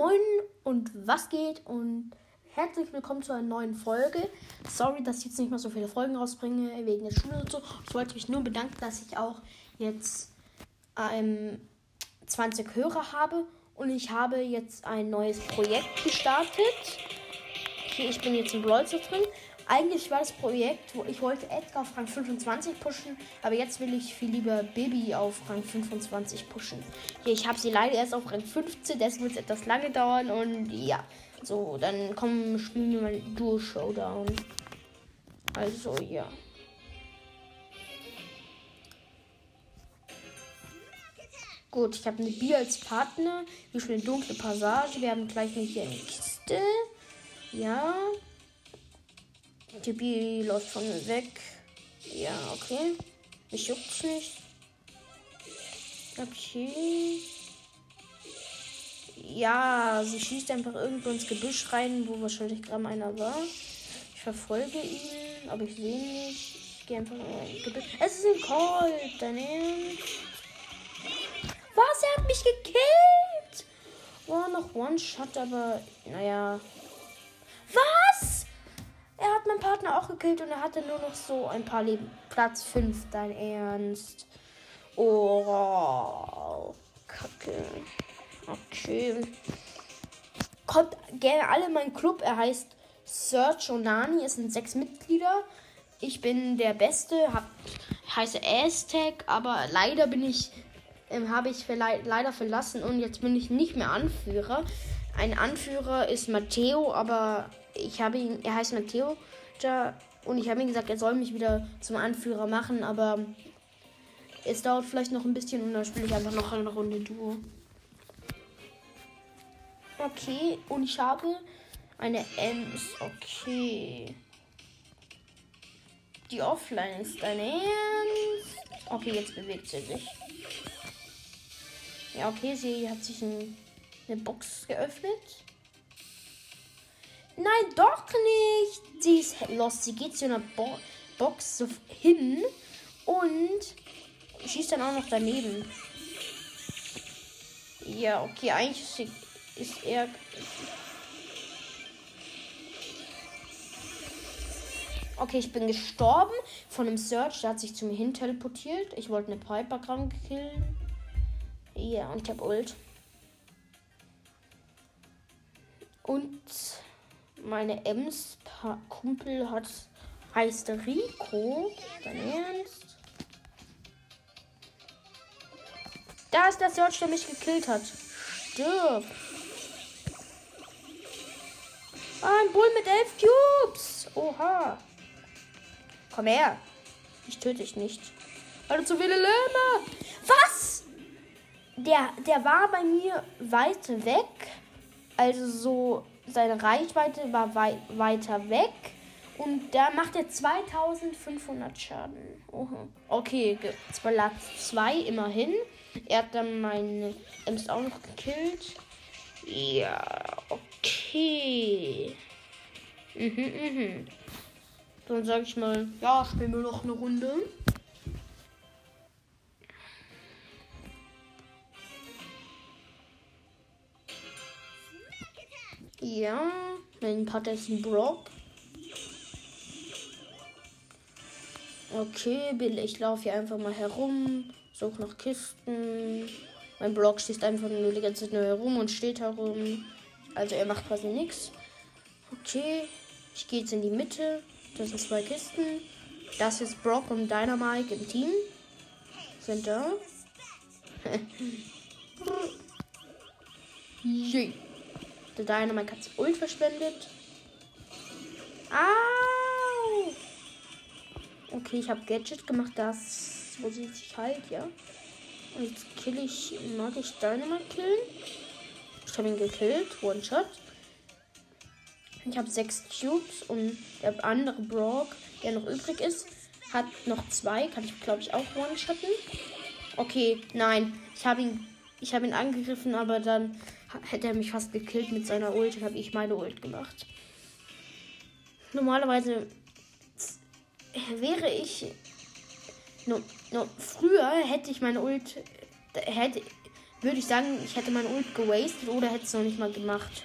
Moin und was geht und herzlich willkommen zu einer neuen Folge. Sorry, dass ich jetzt nicht mehr so viele Folgen rausbringe wegen der Schule und so. Ich wollte mich nur bedanken, dass ich auch jetzt ähm, 20 Hörer habe und ich habe jetzt ein neues Projekt gestartet. Okay, ich bin jetzt im Brawlster drin. Eigentlich war das Projekt, wo ich wollte Edgar auf Rang 25 pushen, aber jetzt will ich viel lieber Bibi auf Rang 25 pushen. Hier, ich habe sie leider erst auf Rang 15, deswegen wird es etwas lange dauern und ja. So, dann kommen, spielen wir mal Duo Showdown. Also, ja. Gut, ich habe eine Bier als Partner. Wir spielen dunkle Passage. Wir haben gleich hier eine Kiste. Ja, Tibi läuft von mir weg. Ja, okay. Ich juckt's nicht. Okay. Ja, sie schießt einfach irgendwo ins Gebüsch rein, wo wahrscheinlich gerade einer war. Ich verfolge ihn, aber ich sehe ihn nicht. Ich gehe einfach ins Gebüsch. Es ist ein Colt, Ernst? Was? Er hat mich gekillt! Oh, noch One-Shot, aber naja. Meinen Partner auch gekillt und er hatte nur noch so ein paar Leben. Platz 5, dein Ernst. Oh, Kacke. Okay. Kommt gerne alle in meinen Club. Er heißt Search Onani. Es sind sechs Mitglieder. Ich bin der Beste, hab, heiße Aztec, aber leider bin ich, ähm, habe ich leider verlassen und jetzt bin ich nicht mehr Anführer. Ein Anführer ist Matteo, aber ich habe ihn, er heißt Matteo und ich habe ihm gesagt, er soll mich wieder zum Anführer machen, aber es dauert vielleicht noch ein bisschen und dann spiele ich einfach noch eine Runde Duo. Okay, und ich habe eine Ems. Okay. Die Offline ist dein Ernst. Okay, jetzt bewegt sie sich. Ja, okay, sie hat sich ein, eine Box geöffnet. Nein, doch nicht. Sie ist lost. Sie geht zu einer Bo Box hin und schießt dann auch noch daneben. Ja, okay, eigentlich ist, sie, ist er. Okay, ich bin gestorben von einem Search, der hat sich zu mir hin teleportiert. Ich wollte eine Piper krank killen. Ja, und ich habe Ult. Und meine Ems Kumpel hat heißt Rico. Dein Ernst? Da ist der Search, der mich gekillt hat. Stirb. ein Bull mit elf Cubes. Oha. Komm her. Ich töte dich nicht. Du zu viele Lähme. Was? Der, der war bei mir weit weg. Also so seine Reichweite war wei weiter weg. Und da macht er 2500 Schaden. Oha. Okay, Platz 2 immerhin. Er hat dann meine Ems auch noch gekillt. Ja, okay. Mhm, mhm. Dann sage ich mal, ja, spielen wir noch eine Runde. Ja, mein Partner ist ein Brock. Okay, Bill, ich laufe hier einfach mal herum, suche nach Kisten. Mein Block steht einfach nur die ganze Zeit nur herum und steht herum. Also er macht quasi nichts. Okay, ich gehe jetzt in die Mitte. Das sind zwei Kisten. Das ist Brock und Dynamite im Team. Sind da. Yay. Der Dynamite hat Ult verschwendet. Au! Okay, ich habe Gadget gemacht, das wo sie sich halt, ja. Und jetzt kill ich, mag ich Dynamite killen. Ich habe ihn gekillt, One-Shot. Ich habe sechs Cubes und der andere Brock, der noch übrig ist, hat noch zwei. Kann ich, glaube ich, auch One-Shotten. Okay, nein. Ich habe ihn, ich habe ihn angegriffen, aber dann hätte er mich fast gekillt mit seiner Ult. Habe ich meine Ult gemacht. Normalerweise wäre ich. No, no, früher hätte ich meine Ult. Hätte, würde ich sagen, ich hätte mein Ult gewastet oder hätte es noch nicht mal gemacht.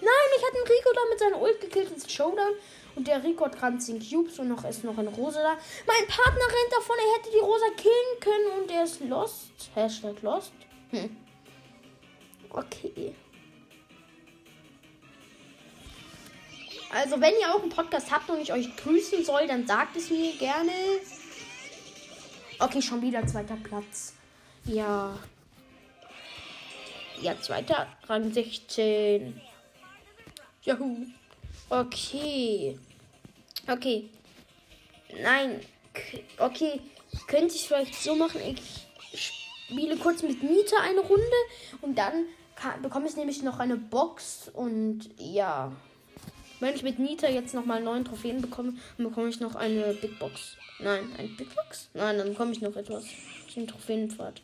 Nein, ich hatte einen Rico da mit seinem Ult gekillt ins Showdown. Und der Rico hat gerade 10 Cubes und noch ist noch eine Rose da. Mein Partner rennt davon, er hätte die Rosa killen können und er ist lost. Hashtag lost. Hm. Okay. Also, wenn ihr auch einen Podcast habt und ich euch grüßen soll, dann sagt es mir gerne. Okay, schon wieder zweiter Platz. Ja. Ja, zweiter Rang 16. Juhu. Okay. Okay. Nein. Okay. Könnte ich vielleicht so machen, ich spiele kurz mit Nita eine Runde und dann bekomme ich nämlich noch eine Box und ja. Wenn ich mit Nita jetzt nochmal neun Trophäen bekomme, dann bekomme ich noch eine Big Box. Nein, eine Big Box? Nein, dann bekomme ich noch etwas. Den Trophäenpfad.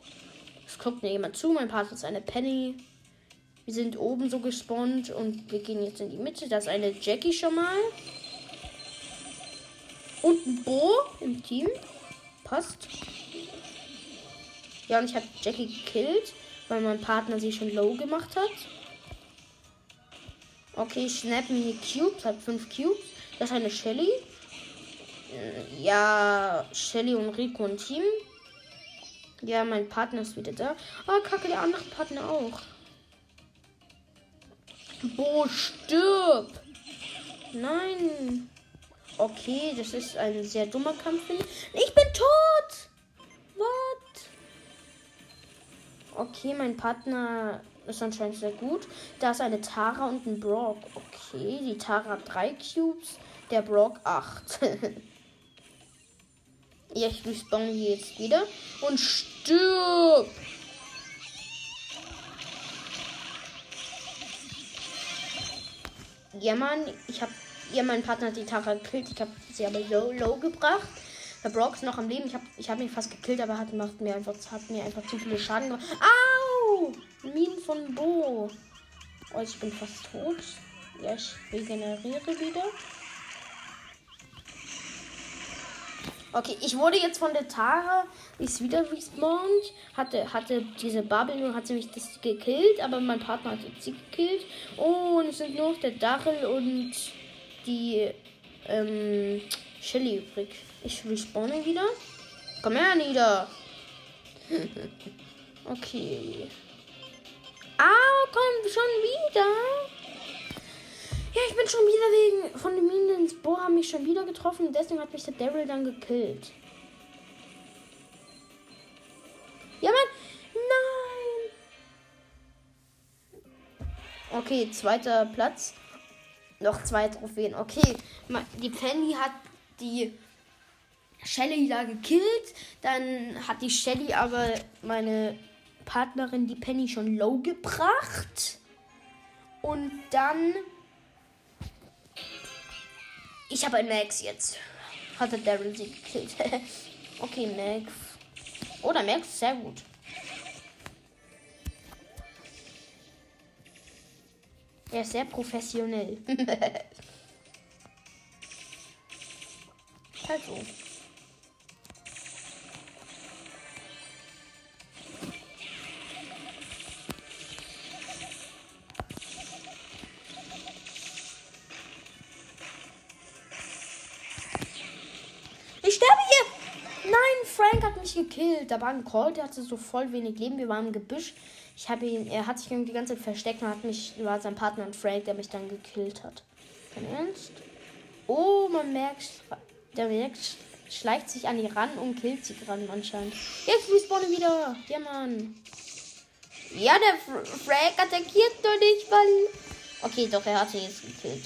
Es guckt mir jemand zu. Mein Part ist eine Penny. Wir sind oben so gespawnt und wir gehen jetzt in die Mitte. Da ist eine Jackie schon mal. Und ein Bo im Team. Passt. Ja, und ich habe Jackie gekillt, weil mein Partner sie schon low gemacht hat. Okay, ich schnapp mir Cubes, hat fünf Cubes. Das ist eine Shelly. Ja, Shelly und Rico und Team. Ja, mein Partner ist wieder da. Oh, kacke, der andere Partner auch. Bo, stirb! Nein. Okay, das ist ein sehr dummer Kampf. Ich bin tot! Okay, mein Partner ist anscheinend sehr gut. Da ist eine Tara und ein Brock. Okay, die Tara hat drei Cubes, der Brock acht. ja, ich respawn hier jetzt wieder und stirb. Ja, Mann, ich habe ja, mein Partner hat die Tara gekillt. Ich habe sie aber so low gebracht. Der Brock ist noch am Leben. Ich habe ich hab ihn fast gekillt, aber hat, macht mir einfach, hat mir einfach zu viele Schaden gemacht. Au! Minen von Bo. Oh, ich bin fast tot. Ja, ich regeneriere wieder. Okay, ich wurde jetzt von der Tara, ist wieder respawned, hatte, hatte diese Bubble und hat sie mich das gekillt, aber mein Partner hat sie gekillt. Oh, und es sind nur noch der Dachel und die ähm, Shelly übrig. Ich respawne wieder. Komm her, nieder. okay. Ah, komm, schon wieder. Ja, ich bin schon wieder wegen von den Minen ins Bohr haben mich schon wieder getroffen. Deswegen hat mich der Daryl dann gekillt. Ja, Mann. Nein. Okay, zweiter Platz. Noch zwei Trophäen. Okay, die Penny hat die Shelly da gekillt. Dann hat die Shelly aber meine Partnerin, die Penny, schon low gebracht. Und dann. Ich habe ein Max jetzt. Hatte Daryl sie gekillt. okay, Max. Oder oh, Max, sehr gut. Er ist sehr professionell. also. gekillt. Da war ein Call, der hatte so voll wenig Leben. Wir waren im Gebüsch. Ich habe ihn, er hat sich irgendwie die ganze Zeit versteckt und hat mich, war sein Partner und Frank, der mich dann gekillt hat. Kein Ernst? Oh, man merkt, der merkt, schleicht sich an die ran und killt sie gerade anscheinend. Jetzt respawne wieder. Ja, Mann. Ja, der Frank attackiert doch nicht, weil. Okay, doch, er hat sie jetzt gekillt.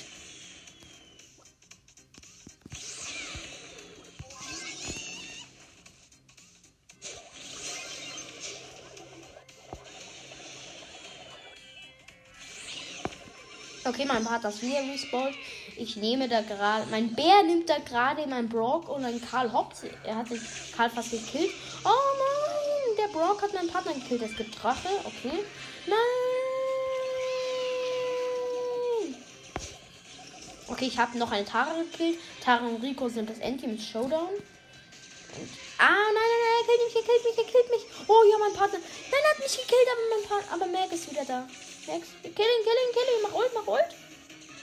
Okay, mein Part das wieder respawnt. Ich nehme da gerade. Mein Bär nimmt da gerade meinen Brock und dann Karl Hobbs. Er hat sich Karl fast gekillt. Oh nein! Der Brock hat meinen Partner gekillt. Es gibt Drache. Okay. Nein! Okay, ich habe noch eine Tara gekillt. Tara und Rico sind das Endteam im Showdown. Und, ah, nein, nein, nein, killt mich, er killt mich, er killt mich. Oh ja, mein Partner. Nein, er hat mich gekillt, aber mein Partner. Aber Meg ist wieder da. Max, kill ihn, kill ihn, kill ihn. Mach Ult, mach Ult.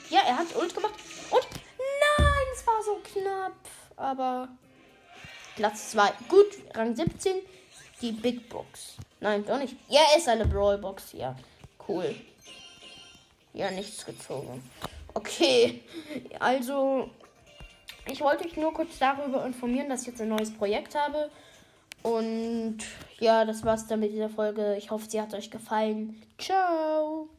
Ja, er hat Ult gemacht. Und nein, es war so knapp. Aber Platz 2. Gut, Rang 17. Die Big Box. Nein, doch nicht. Ja, ist eine Brawl Box. Ja, cool. Ja, nichts gezogen. Okay, also ich wollte euch nur kurz darüber informieren, dass ich jetzt ein neues Projekt habe. Und ja, das war's dann mit dieser Folge. Ich hoffe, sie hat euch gefallen. Ciao.